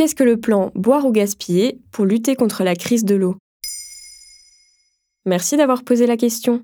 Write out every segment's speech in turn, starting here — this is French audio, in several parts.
Qu'est-ce que le plan Boire ou gaspiller pour lutter contre la crise de l'eau? Merci d'avoir posé la question.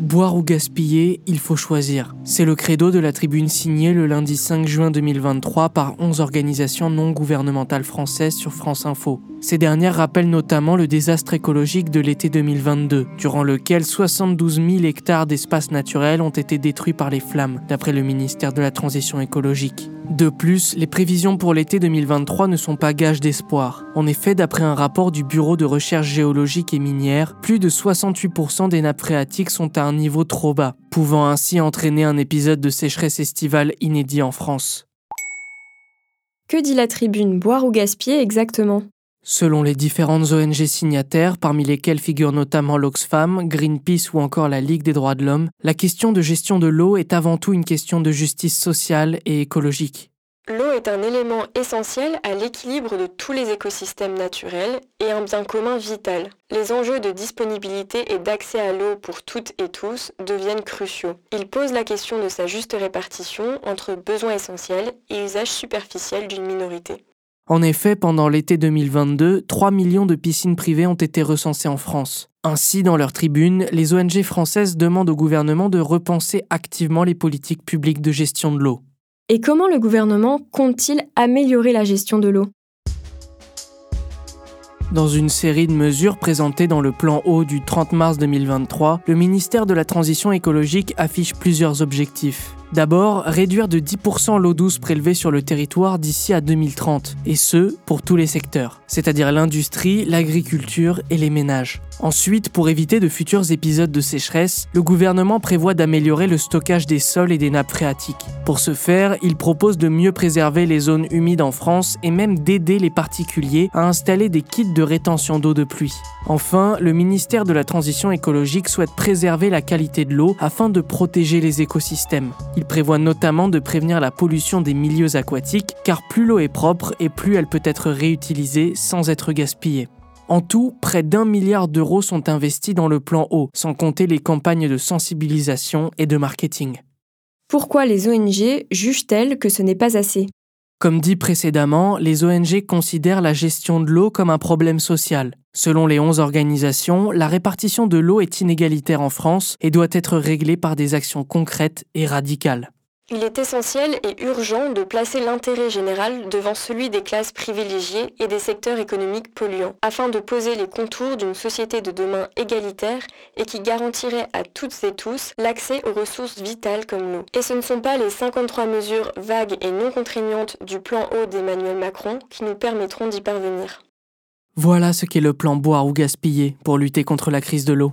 Boire ou gaspiller, il faut choisir. C'est le credo de la tribune signée le lundi 5 juin 2023 par 11 organisations non gouvernementales françaises sur France Info. Ces dernières rappellent notamment le désastre écologique de l'été 2022, durant lequel 72 000 hectares d'espaces naturels ont été détruits par les flammes, d'après le ministère de la Transition écologique. De plus, les prévisions pour l'été 2023 ne sont pas gages d'espoir. En effet, d'après un rapport du Bureau de recherche géologique et minière, plus de 68% des nappes phréatiques sont à un niveau trop bas, pouvant ainsi entraîner un épisode de sécheresse estivale inédit en France. Que dit la tribune Boire ou gaspiller exactement? Selon les différentes ONG signataires, parmi lesquelles figurent notamment l'Oxfam, Greenpeace ou encore la Ligue des droits de l'homme, la question de gestion de l'eau est avant tout une question de justice sociale et écologique. L'eau est un élément essentiel à l'équilibre de tous les écosystèmes naturels et un bien commun vital. Les enjeux de disponibilité et d'accès à l'eau pour toutes et tous deviennent cruciaux. Ils posent la question de sa juste répartition entre besoins essentiels et usages superficiels d'une minorité. En effet, pendant l'été 2022, 3 millions de piscines privées ont été recensées en France. Ainsi, dans leur tribune, les ONG françaises demandent au gouvernement de repenser activement les politiques publiques de gestion de l'eau. Et comment le gouvernement compte-t-il améliorer la gestion de l'eau? Dans une série de mesures présentées dans le plan eau du 30 mars 2023, le ministère de la Transition écologique affiche plusieurs objectifs. D'abord, réduire de 10% l'eau douce prélevée sur le territoire d'ici à 2030, et ce, pour tous les secteurs, c'est-à-dire l'industrie, l'agriculture et les ménages. Ensuite, pour éviter de futurs épisodes de sécheresse, le gouvernement prévoit d'améliorer le stockage des sols et des nappes phréatiques. Pour ce faire, il propose de mieux préserver les zones humides en France et même d'aider les particuliers à installer des kits de rétention d'eau de pluie. Enfin, le ministère de la Transition écologique souhaite préserver la qualité de l'eau afin de protéger les écosystèmes. Il prévoit notamment de prévenir la pollution des milieux aquatiques, car plus l'eau est propre et plus elle peut être réutilisée sans être gaspillée. En tout, près d'un milliard d'euros sont investis dans le plan eau, sans compter les campagnes de sensibilisation et de marketing. Pourquoi les ONG jugent-elles que ce n'est pas assez? Comme dit précédemment, les ONG considèrent la gestion de l'eau comme un problème social. Selon les 11 organisations, la répartition de l'eau est inégalitaire en France et doit être réglée par des actions concrètes et radicales. Il est essentiel et urgent de placer l'intérêt général devant celui des classes privilégiées et des secteurs économiques polluants, afin de poser les contours d'une société de demain égalitaire et qui garantirait à toutes et tous l'accès aux ressources vitales comme l'eau. Et ce ne sont pas les 53 mesures vagues et non contraignantes du plan eau d'Emmanuel Macron qui nous permettront d'y parvenir. Voilà ce qu'est le plan boire ou gaspiller pour lutter contre la crise de l'eau.